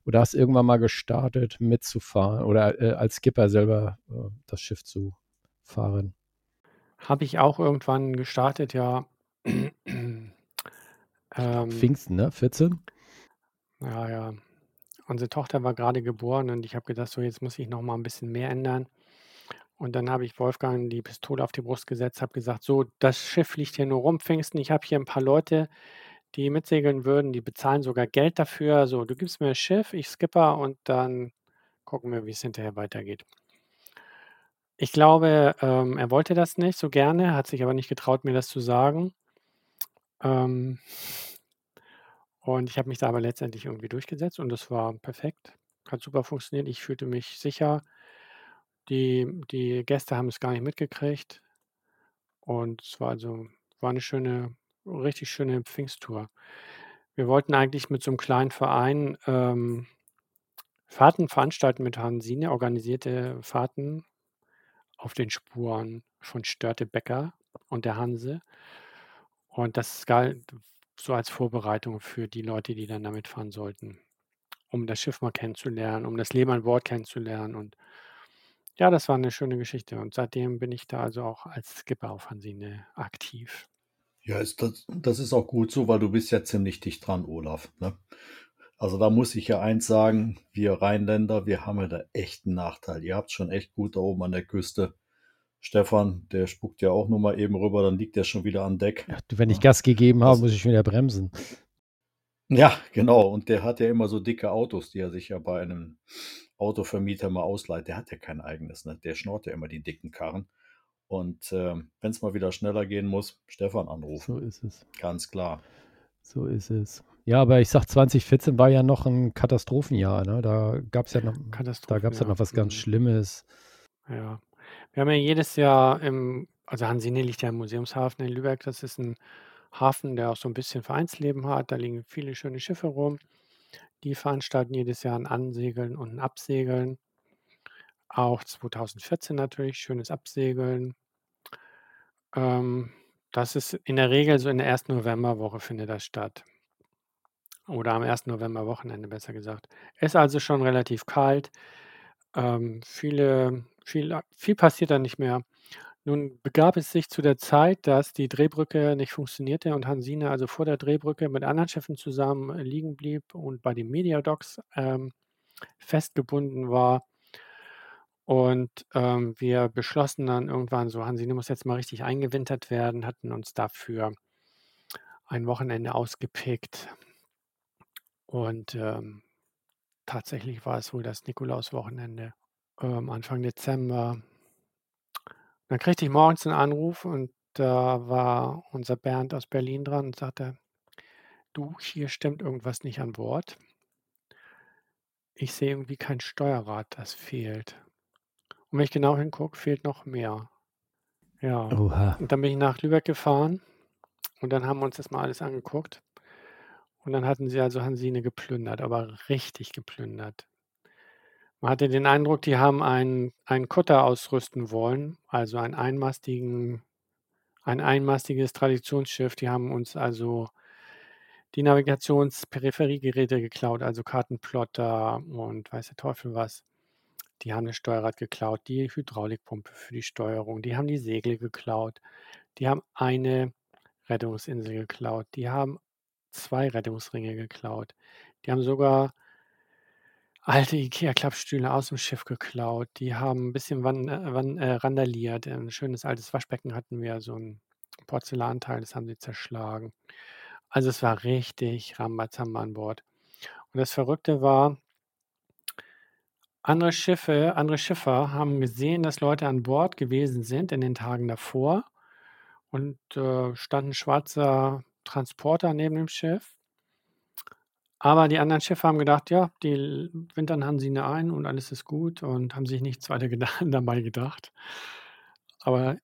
oder hast irgendwann mal gestartet, mitzufahren oder äh, als Skipper selber äh, das Schiff zu fahren. Habe ich auch irgendwann gestartet, ja. [clears throat] ähm, Pfingsten, ne? 14? ja, ja. Unsere Tochter war gerade geboren und ich habe gedacht, so jetzt muss ich noch mal ein bisschen mehr ändern. Und dann habe ich Wolfgang die Pistole auf die Brust gesetzt, habe gesagt, so, das Schiff liegt hier nur rum, Pfingsten. Ich habe hier ein paar Leute, die mitsegeln würden, die bezahlen sogar Geld dafür. So, du gibst mir das Schiff, ich skipper und dann gucken wir, wie es hinterher weitergeht. Ich glaube, ähm, er wollte das nicht so gerne, hat sich aber nicht getraut, mir das zu sagen. Ähm, und ich habe mich da aber letztendlich irgendwie durchgesetzt und das war perfekt. Hat super funktioniert. Ich fühlte mich sicher. Die, die Gäste haben es gar nicht mitgekriegt. Und es war also war eine schöne, richtig schöne Pfingsttour. Wir wollten eigentlich mit so einem kleinen Verein ähm, Fahrten veranstalten mit Hansine, organisierte Fahrten auf den Spuren von Störte Becker und der Hanse. Und das galt so als Vorbereitung für die Leute, die dann damit fahren sollten, um das Schiff mal kennenzulernen, um das Leben an Bord kennenzulernen. Und ja, das war eine schöne Geschichte. Und seitdem bin ich da also auch als Skipper auf Hansine aktiv. Ja, ist das, das ist auch gut so, weil du bist ja ziemlich dicht dran, Olaf. Ne? Also da muss ich ja eins sagen, wir Rheinländer, wir haben ja da echt einen Nachteil. Ihr habt schon echt gut da oben an der Küste. Stefan, der spuckt ja auch nur mal eben rüber, dann liegt der schon wieder an Deck. Ja, wenn ich Gas gegeben habe, Das- muss ich wieder bremsen. Ja, genau. Und der hat ja immer so dicke Autos, die er sich ja bei einem Autovermieter mal ausleiht. Der hat ja kein eigenes, ne? Der schnort ja immer die dicken Karren. Und ähm, wenn es mal wieder schneller gehen muss, Stefan anrufen. So ist es. Ganz klar. So ist es. Ja, aber ich sag, 2014 war ja noch ein Katastrophenjahr. Ne? Da gab es ja noch, da gab's ja noch was ganz Mhm. Schlimmes. Ja. Wir haben ja jedes Jahr im, also Hansine liegt ja im Museumshafen in Lübeck. Das ist ein Hafen, der auch so ein bisschen Vereinsleben hat. Da liegen viele schöne Schiffe rum. Die veranstalten jedes Jahr ein Ansegeln und ein Absegeln. Auch 2014 natürlich, schönes Absegeln. Ähm, das ist in der Regel so in der ersten Novemberwoche findet das statt. Oder am 1. Novemberwochenende besser gesagt. Ist also schon relativ kalt. Ähm, viele, viel, viel passiert da nicht mehr. Nun begab es sich zu der Zeit, dass die Drehbrücke nicht funktionierte und Hansine also vor der Drehbrücke mit anderen Schiffen zusammen liegen blieb und bei den Mediadocs ähm, festgebunden war. Und ähm, wir beschlossen dann irgendwann so, Hansine muss jetzt mal richtig eingewintert werden, hatten uns dafür ein Wochenende ausgepickt. Und ähm, tatsächlich war es wohl das Nikolauswochenende ähm, Anfang Dezember. Dann kriegte ich morgens einen Anruf und da war unser Bernd aus Berlin dran und sagte, du, hier stimmt irgendwas nicht an Bord. Ich sehe irgendwie kein Steuerrad, das fehlt. Und wenn ich genau hingucke, fehlt noch mehr. Ja. Oha. Und dann bin ich nach Lübeck gefahren und dann haben wir uns das mal alles angeguckt. Und dann hatten sie also Hansine geplündert, aber richtig geplündert. Man hatte den Eindruck, die haben einen, einen Kutter ausrüsten wollen, also einen einmastigen, ein einmastiges Traditionsschiff. Die haben uns also die Navigations-Peripheriegeräte geklaut, also Kartenplotter und weiß der Teufel was. Die haben das Steuerrad geklaut, die Hydraulikpumpe für die Steuerung, die haben die Segel geklaut, die haben eine Rettungsinsel geklaut, die haben zwei Rettungsringe geklaut, die haben sogar alte Ikea-Klappstühle aus dem Schiff geklaut, die haben ein bisschen wan, äh, wan, äh, randaliert. Ein schönes altes Waschbecken hatten wir, so ein Porzellanteil, das haben sie zerschlagen. Also es war richtig Rambazamba an Bord. Und das Verrückte war, andere Schiffe, andere Schiffer haben gesehen, dass Leute an Bord gewesen sind in den Tagen davor und äh, stand ein schwarzer Transporter neben dem Schiff. Aber die anderen Schiffe haben gedacht, ja, die wintern Hansine ein und alles ist gut und haben sich nichts weiter gedacht, [laughs] dabei gedacht. Aber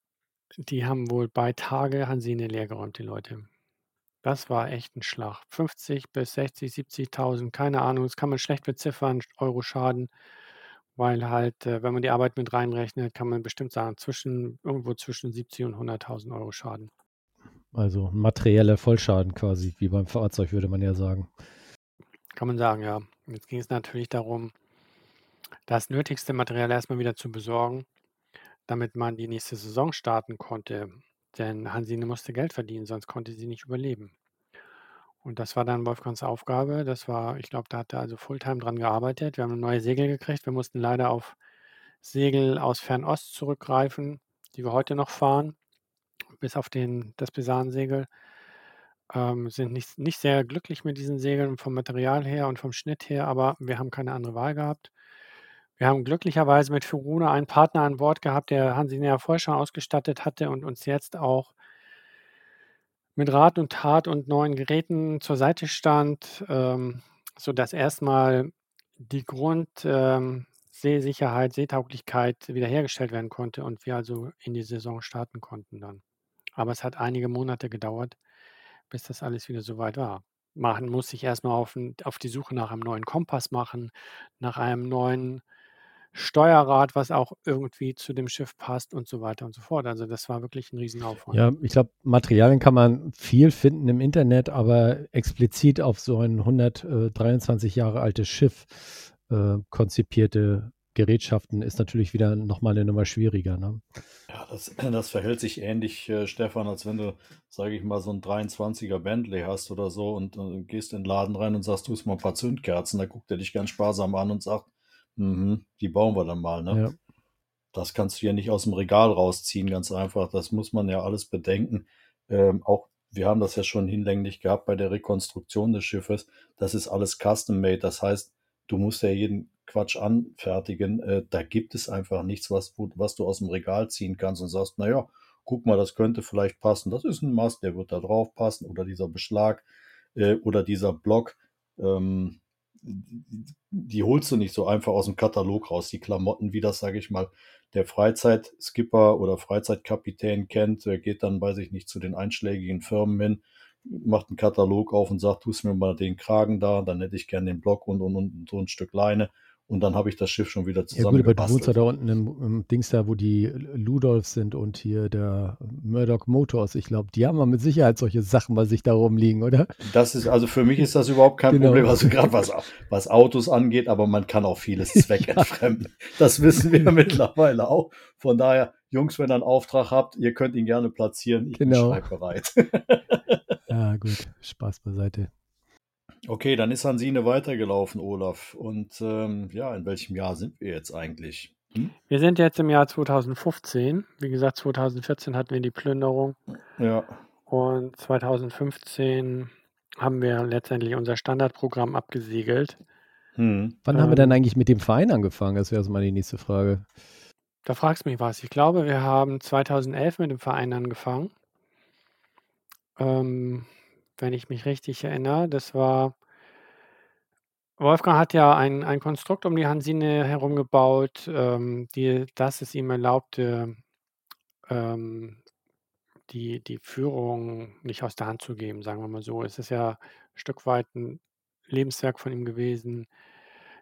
die haben wohl bei Tage Hansine leergeräumt, die Leute. Das war echt ein Schlag. 50 bis 60, 70.000, keine Ahnung, das kann man schlecht beziffern, Euro Schaden, weil halt, äh, wenn man die Arbeit mit reinrechnet, kann man bestimmt sagen, zwischen irgendwo zwischen 70 und 100.000 Euro Schaden. Also materieller Vollschaden quasi, wie beim Fahrzeug, würde man ja sagen. Kann man sagen, ja. Jetzt ging es natürlich darum, das nötigste Material erstmal wieder zu besorgen, damit man die nächste Saison starten konnte. Denn Hansine musste Geld verdienen, sonst konnte sie nicht überleben. Und das war dann Wolfgangs Aufgabe. Das war, ich glaube, da hat er also Fulltime dran gearbeitet. Wir haben neue Segel gekriegt. Wir mussten leider auf Segel aus Fernost zurückgreifen, die wir heute noch fahren, bis auf den, das Besansegel. Ähm, sind nicht, nicht sehr glücklich mit diesen Segeln vom Material her und vom Schnitt her, aber wir haben keine andere Wahl gehabt. Wir haben glücklicherweise mit Furuna einen Partner an Bord gehabt, der Hansinea vorher schon ausgestattet hatte und uns jetzt auch mit Rat und Tat und neuen Geräten zur Seite stand, ähm, sodass erstmal die Grundseesicherheit, ähm, Seetauglichkeit wiederhergestellt werden konnte und wir also in die Saison starten konnten dann. Aber es hat einige Monate gedauert, bis das alles wieder so weit war. Machen muss ich erstmal auf, auf die Suche nach einem neuen Kompass machen, nach einem neuen Steuerrad, was auch irgendwie zu dem Schiff passt und so weiter und so fort. Also das war wirklich ein Riesenaufwand. Ja, ich glaube, Materialien kann man viel finden im Internet, aber explizit auf so ein 123 Jahre altes Schiff äh, konzipierte Gerätschaften ist natürlich wieder nochmal eine Nummer schwieriger. Ne? Ja, das, [clears throat] das verhält sich ähnlich, äh, Stefan, als wenn du, sage ich mal, so ein 23er Bentley hast oder so und äh, gehst in den Laden rein und sagst, du hast mal ein paar Zündkerzen. Da guckt er dich ganz sparsam an und sagt, Mhm, die bauen wir dann mal, ne? Ja. Das kannst du ja nicht aus dem Regal rausziehen, ganz einfach. Das muss man ja alles bedenken. Ähm, auch wir haben das ja schon hinlänglich gehabt bei der Rekonstruktion des Schiffes. Das ist alles custom-made. Das heißt, du musst ja jeden Quatsch anfertigen. Äh, da gibt es einfach nichts, was, was du aus dem Regal ziehen kannst und sagst, naja, guck mal, das könnte vielleicht passen. Das ist ein Mast, der wird da drauf passen oder dieser Beschlag äh, oder dieser Block. Ähm, die holst du nicht so einfach aus dem Katalog raus, die Klamotten, wie das, sage ich mal, der Freizeitskipper oder Freizeitkapitän kennt, der geht dann, weiß ich nicht, zu den einschlägigen Firmen hin, macht einen Katalog auf und sagt, tust mir mal den Kragen da, dann hätte ich gern den Block und, und, und so ein Stück Leine und dann habe ich das Schiff schon wieder zusammen. Ja gut, aber du wohnst da unten im, im, Dings da, wo die Ludolfs sind und hier der Murdoch Motors. Ich glaube, die haben mit Sicherheit solche Sachen bei sich da rumliegen, oder? Das ist, also für mich ist das überhaupt kein genau. Problem, also gerade was, was Autos angeht, aber man kann auch vieles [laughs] zweckentfremden. ja. Das wissen wir [laughs] mittlerweile auch. Von daher, Jungs, wenn ihr einen Auftrag habt, ihr könnt ihn gerne platzieren. Ich genau. bin schreibbereit. [laughs] ja, gut. Spaß beiseite. Okay, dann ist Hansine weitergelaufen, Olaf. Und ähm, ja, in welchem Jahr sind wir jetzt eigentlich? Hm? Wir sind jetzt im Jahr 2015. Wie gesagt, 2014 hatten wir die Plünderung. Ja. Und 2015 haben wir letztendlich unser Standardprogramm abgesiegelt. Hm. Wann ähm, haben wir denn ähm. eigentlich mit dem Verein angefangen? Das wäre so mal die nächste Frage. Da fragst du mich was. Ich glaube, wir haben 2011 mit dem Verein angefangen. Ähm, wenn ich mich richtig erinnere. Das war Wolfgang hat ja ein ein Konstrukt um die Hansine herum gebaut, ähm, die das es ihm erlaubte, ähm, die die Führung nicht aus der Hand zu geben, sagen wir mal so. Es ist ja 'n Stück weit ein Lebenswerk von ihm gewesen.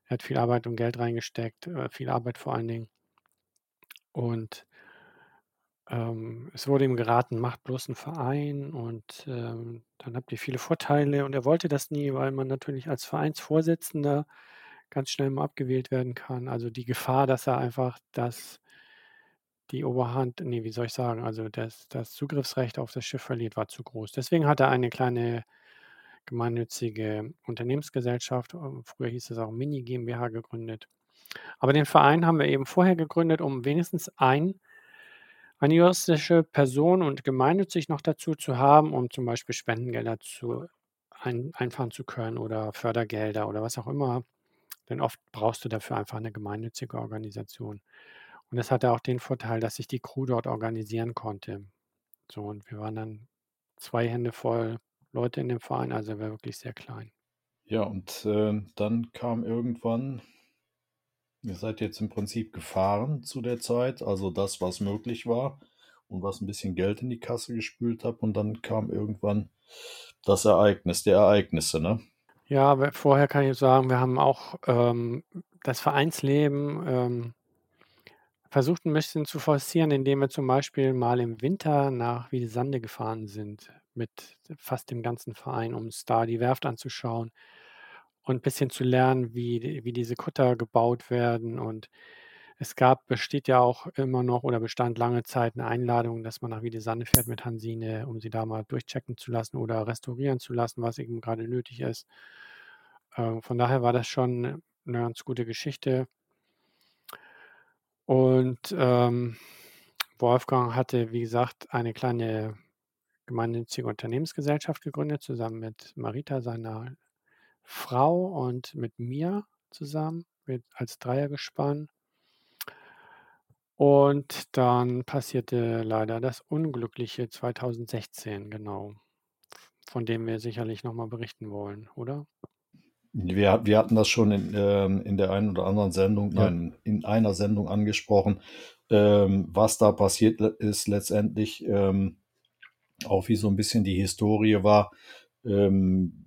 Er hat viel Arbeit und Geld reingesteckt, äh, viel Arbeit vor allen Dingen. Und ähm, es wurde ihm geraten, macht bloß einen Verein und, ähm, dann habt ihr viele Vorteile. Und er wollte das nie, weil man natürlich als Vereinsvorsitzender ganz schnell mal abgewählt werden kann. Also, die Gefahr, dass er einfach das die Oberhand ne, wie soll ich sagen, also, das das Zugriffsrecht auf das Schiff verliert, war zu groß. Deswegen hat er eine kleine gemeinnützige Unternehmensgesellschaft, ähm, früher hieß es auch Mini GmbH gegründet. Aber den Verein haben wir eben vorher gegründet, um wenigstens ein eine juristische Person und gemeinnützig noch dazu zu haben, um zum Beispiel Spendengelder zu ein einfahren zu können oder Fördergelder oder was auch immer. Denn oft brauchst du dafür einfach eine gemeinnützige Organisation. Und das hatte auch den Vorteil, dass ich die Crew dort organisieren konnte. So, und wir waren dann zwei Hände voll Leute in dem Verein, also war wirklich sehr klein. Ja, und äh, dann kam irgendwann, ihr seid jetzt im Prinzip gefahren zu der Zeit, also das, was möglich war und was ein bisschen Geld in die Kasse gespült hat. Und dann kam irgendwann das Ereignis der Ereignisse, ne? Ja, vorher kann ich sagen, wir haben auch ähm, das Vereinsleben ähm, versucht ein bisschen zu forcieren, indem wir zum Beispiel mal im Winter nach Wiedesande gefahren sind mit fast dem ganzen Verein, um da die Werft anzuschauen und ein bisschen zu lernen, wie, wie diese Kutter gebaut werden. Und es gab, besteht ja auch immer noch oder bestand lange Zeit eine Einladung, dass man nach Wiedesande fährt mit Hansine, um sie da mal durchchecken zu lassen oder restaurieren zu lassen, was eben gerade nötig ist. Äh, von daher war das schon eine ganz gute Geschichte. Und ähm, Wolfgang hatte, wie gesagt, eine kleine gemeinnützige Unternehmensgesellschaft gegründet, zusammen mit Marita, seiner Frau, und mit mir zusammen, mit, als Dreiergespann. Und dann passierte leider das Unglückliche 2016, genau, von dem wir sicherlich nochmal berichten wollen, oder? Wir, wir hatten das schon in, ähm, in der einen oder anderen Sendung, Ja. nein, in einer Sendung angesprochen, ähm, was da passiert ist letztendlich, ähm, auch wie so ein bisschen die Historie war. Ähm,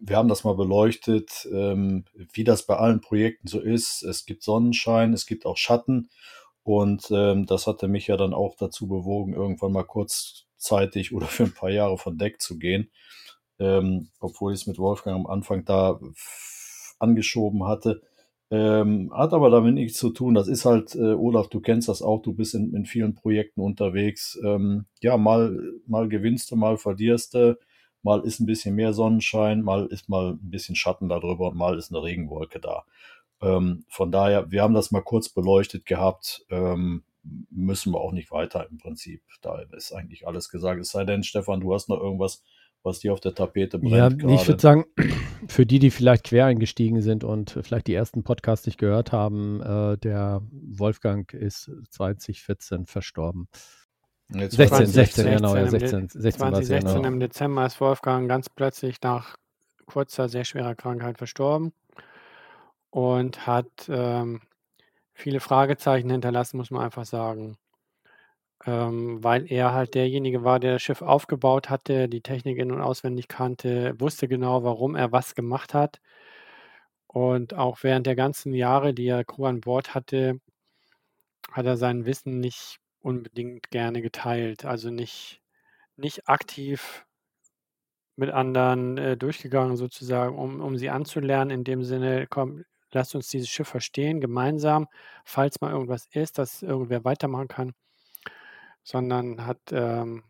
wir haben das mal beleuchtet, ähm, wie das bei allen Projekten so ist. Es gibt Sonnenschein, es gibt auch Schatten. Und ähm, das hatte mich ja dann auch dazu bewogen, irgendwann mal kurzzeitig [laughs] oder für ein paar Jahre von Deck zu gehen ähm, obwohl ich es mit Wolfgang am Anfang da angeschoben hatte. Ähm, hat aber damit nichts zu tun. Das ist halt, äh, Olaf, du kennst das auch, du bist in, in vielen Projekten unterwegs. Ähm, ja, mal, mal gewinnst du, mal verlierst du, mal ist ein bisschen mehr Sonnenschein, mal ist mal ein bisschen Schatten darüber und mal ist eine Regenwolke da. Ähm, von daher, wir haben das mal kurz beleuchtet gehabt, ähm, müssen wir auch nicht weiter im Prinzip. Da ist eigentlich alles gesagt. Es sei denn, Stefan, du hast noch irgendwas, was dir auf der Tapete brennt Ja, gerade. ich würde sagen, [clears throat] für die, die vielleicht quer eingestiegen sind und vielleicht die ersten Podcasts nicht gehört haben, äh, der Wolfgang ist 2014 verstorben. Jetzt 16, 20, 16, genau, ja, 16 16, 16 war es ja, 2016 genau. im Dezember ist Wolfgang ganz plötzlich nach kurzer, sehr schwerer Krankheit verstorben und hat ähm, viele Fragezeichen hinterlassen, muss man einfach sagen. Ähm, weil er halt derjenige war, der das Schiff aufgebaut hatte, die Technik in- und auswendig kannte, wusste genau, warum er was gemacht hat. Und auch während der ganzen Jahre, die er Crew an Bord hatte, hat er sein Wissen nicht unbedingt gerne geteilt. Also nicht, nicht aktiv mit anderen äh, durchgegangen, sozusagen, um, um sie anzulernen, in dem Sinne, komm, lasst uns dieses Schiff verstehen, gemeinsam, falls mal irgendwas ist, dass irgendwer weitermachen kann, sondern hat ähm,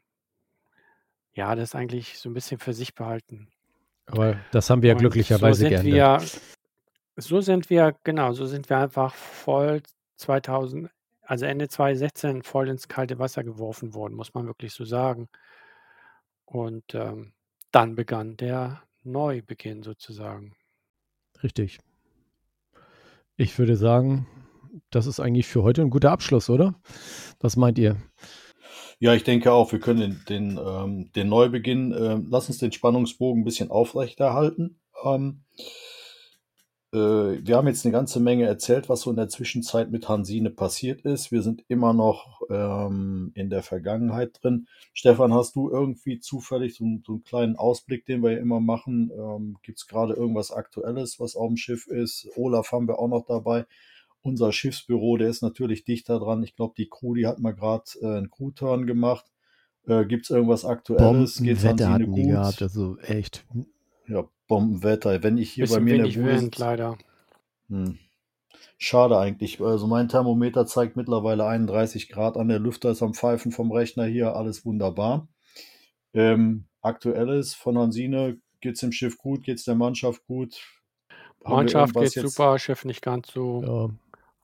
ja das eigentlich so ein bisschen für sich behalten. Aber das haben wir ja Und glücklicherweise so wir, so sind wir, genau, so sind wir einfach voll 2000, also Ende 2016 voll ins kalte Wasser geworfen worden, muss man wirklich so sagen. Und ähm, dann begann der Neubeginn sozusagen. Richtig. Ich würde sagen, das ist eigentlich für heute ein guter Abschluss, oder? Was meint ihr? Ja, ich denke auch, wir können den, den, ähm, den Neubeginn, ähm, lass uns den Spannungsbogen ein bisschen aufrechterhalten. Ähm, äh, wir haben jetzt eine ganze Menge erzählt, was so in der Zwischenzeit mit Hansine passiert ist. Wir sind immer noch ähm, in der Vergangenheit drin. Stefan, hast du irgendwie zufällig so, einen- so einen kleinen Ausblick, den wir ja immer machen? Ähm, Gibt es gerade irgendwas Aktuelles, was auf dem Schiff ist? Olaf haben wir auch noch dabei. Unser Schiffsbüro, der ist natürlich dichter dran. Ich glaube, die Crew, die hat mal gerade äh, einen Crew-Turn gemacht. Äh, Gibt es irgendwas Aktuelles? Bombenwetter hatten die gehabt, also echt. Ja, Bombenwetter. Wenn ich hier bei mir in der Bude Wind, leider. Hm. Schade eigentlich. Also mein Thermometer zeigt mittlerweile 31 Grad an. Der Lüfter ist am Pfeifen vom Rechner hier. Alles wunderbar. Ähm, Aktuelles von Hansine. Geht's dem Schiff gut? Geht's der Mannschaft gut? Mannschaft geht super, Schiff nicht ganz so, Ja,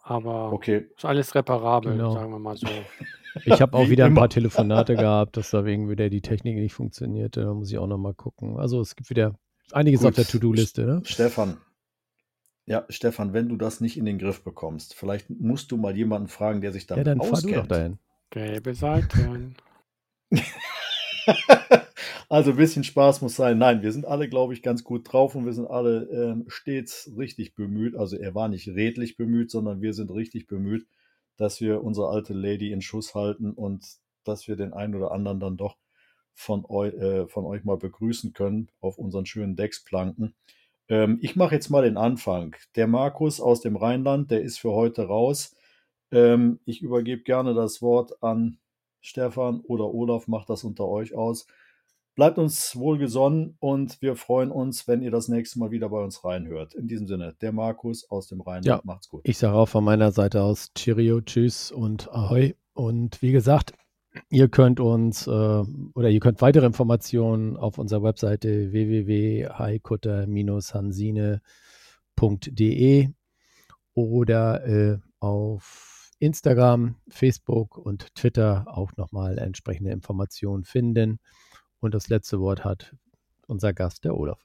aber Okay. ist alles reparabel, Genau. sagen wir mal so. [laughs] ich habe auch Wie wieder ein paar Telefonate gehabt, dass da wegen wieder die Technik nicht funktionierte. Da muss ich auch nochmal gucken. Also es gibt wieder einiges Gut. auf der To-Do-Liste, ne? Stefan. Ja, Stefan, wenn du das nicht in den Griff bekommst, vielleicht musst du mal jemanden fragen, der sich Ja, damit dann fahr du doch auskennt. dahin. Gelbe Seiten. [laughs] Also ein bisschen Spaß muss sein. Nein, wir sind alle, glaube ich, ganz gut drauf und wir sind alle ähm, stets richtig bemüht. Also er war nicht redlich bemüht, sondern wir sind richtig bemüht, dass wir unsere alte Lady in Schuss halten und dass wir den einen oder anderen dann doch von, eu äh, von euch mal begrüßen können auf unseren schönen Decksplanken. Ähm, ich mache jetzt mal den Anfang. Der Markus aus dem Rheinland, der ist für heute raus. Ähm, ich übergebe gerne das Wort an Stefan oder Olaf, macht das unter euch aus. Bleibt uns wohlgesonnen und wir freuen uns, wenn ihr das nächste Mal wieder bei uns reinhört. In diesem Sinne, der Markus aus dem Rheinland. Ja, macht's gut. Ich sage auch von meiner Seite aus Cheerio, Tschüss und Ahoi. Und wie gesagt, ihr könnt uns äh, oder ihr könnt weitere Informationen auf unserer Webseite www.haikutter-hansine.de oder äh, auf Instagram, Facebook und Twitter auch nochmal entsprechende Informationen finden. Und das letzte Wort hat unser Gast, der Olaf.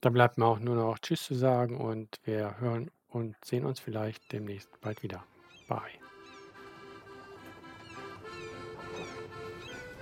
Da bleibt mir auch nur noch Tschüss zu sagen und wir hören und sehen uns vielleicht demnächst bald wieder. Bye.